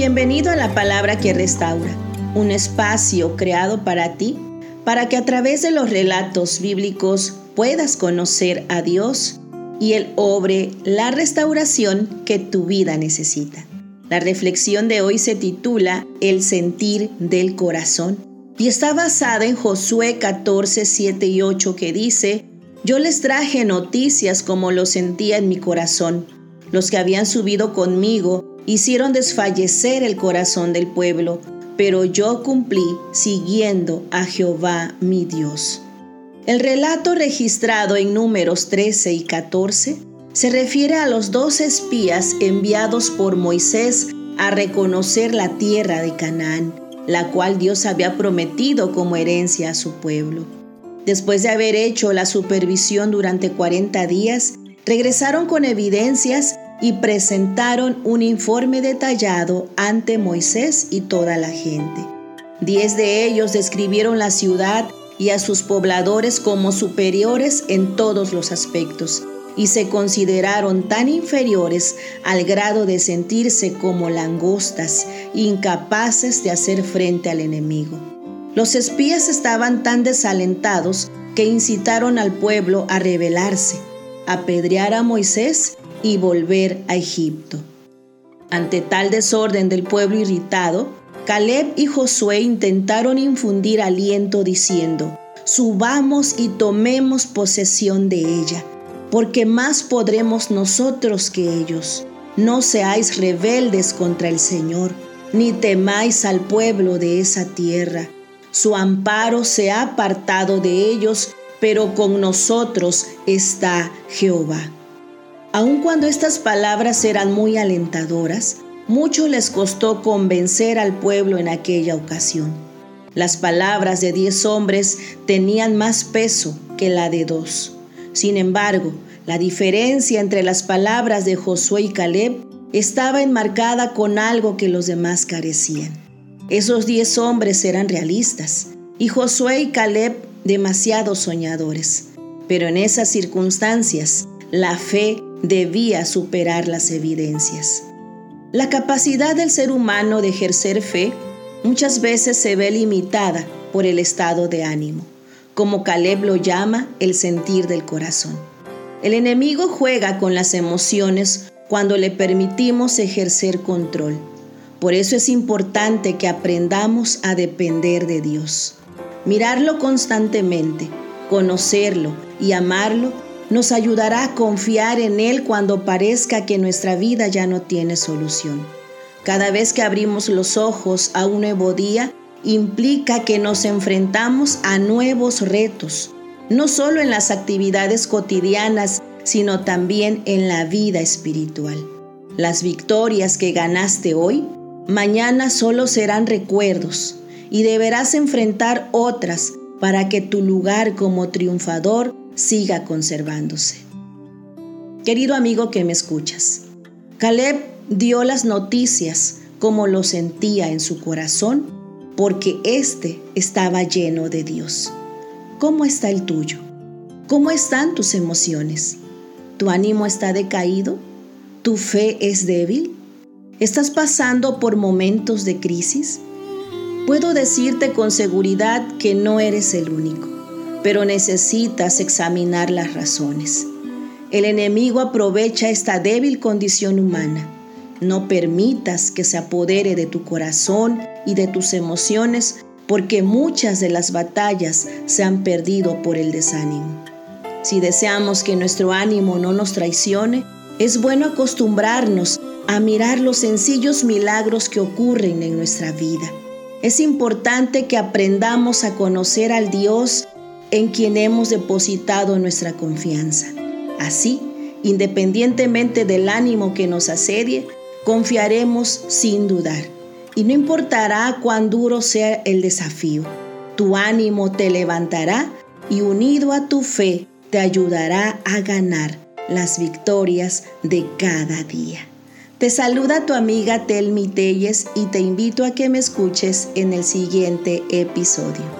Bienvenido a la palabra que restaura, un espacio creado para ti, para que a través de los relatos bíblicos puedas conocer a Dios y Él obre la restauración que tu vida necesita. La reflexión de hoy se titula El sentir del corazón y está basada en Josué 14, 7 y 8 que dice, Yo les traje noticias como lo sentía en mi corazón. Los que habían subido conmigo hicieron desfallecer el corazón del pueblo, pero yo cumplí siguiendo a Jehová mi Dios. El relato registrado en números 13 y 14 se refiere a los dos espías enviados por Moisés a reconocer la tierra de Canaán, la cual Dios había prometido como herencia a su pueblo. Después de haber hecho la supervisión durante 40 días, regresaron con evidencias y presentaron un informe detallado ante Moisés y toda la gente. Diez de ellos describieron la ciudad y a sus pobladores como superiores en todos los aspectos y se consideraron tan inferiores al grado de sentirse como langostas, incapaces de hacer frente al enemigo. Los espías estaban tan desalentados que incitaron al pueblo a rebelarse, apedrear a Moisés y volver a Egipto. Ante tal desorden del pueblo irritado, Caleb y Josué intentaron infundir aliento diciendo, subamos y tomemos posesión de ella, porque más podremos nosotros que ellos. No seáis rebeldes contra el Señor, ni temáis al pueblo de esa tierra. Su amparo se ha apartado de ellos, pero con nosotros está Jehová. Aun cuando estas palabras eran muy alentadoras, mucho les costó convencer al pueblo en aquella ocasión. Las palabras de diez hombres tenían más peso que la de dos. Sin embargo, la diferencia entre las palabras de Josué y Caleb estaba enmarcada con algo que los demás carecían. Esos diez hombres eran realistas y Josué y Caleb demasiado soñadores. Pero en esas circunstancias, la fe debía superar las evidencias. La capacidad del ser humano de ejercer fe muchas veces se ve limitada por el estado de ánimo, como Caleb lo llama el sentir del corazón. El enemigo juega con las emociones cuando le permitimos ejercer control. Por eso es importante que aprendamos a depender de Dios. Mirarlo constantemente, conocerlo y amarlo nos ayudará a confiar en Él cuando parezca que nuestra vida ya no tiene solución. Cada vez que abrimos los ojos a un nuevo día, implica que nos enfrentamos a nuevos retos, no solo en las actividades cotidianas, sino también en la vida espiritual. Las victorias que ganaste hoy, mañana solo serán recuerdos y deberás enfrentar otras para que tu lugar como triunfador siga conservándose. Querido amigo que me escuchas, Caleb dio las noticias como lo sentía en su corazón, porque éste estaba lleno de Dios. ¿Cómo está el tuyo? ¿Cómo están tus emociones? ¿Tu ánimo está decaído? ¿Tu fe es débil? ¿Estás pasando por momentos de crisis? Puedo decirte con seguridad que no eres el único pero necesitas examinar las razones. El enemigo aprovecha esta débil condición humana. No permitas que se apodere de tu corazón y de tus emociones porque muchas de las batallas se han perdido por el desánimo. Si deseamos que nuestro ánimo no nos traicione, es bueno acostumbrarnos a mirar los sencillos milagros que ocurren en nuestra vida. Es importante que aprendamos a conocer al Dios en quien hemos depositado nuestra confianza. Así, independientemente del ánimo que nos asedie, confiaremos sin dudar. y no importará cuán duro sea el desafío. Tu ánimo te levantará y unido a tu fe te ayudará a ganar las victorias de cada día. Te saluda tu amiga Telmi Telles y te invito a que me escuches en el siguiente episodio.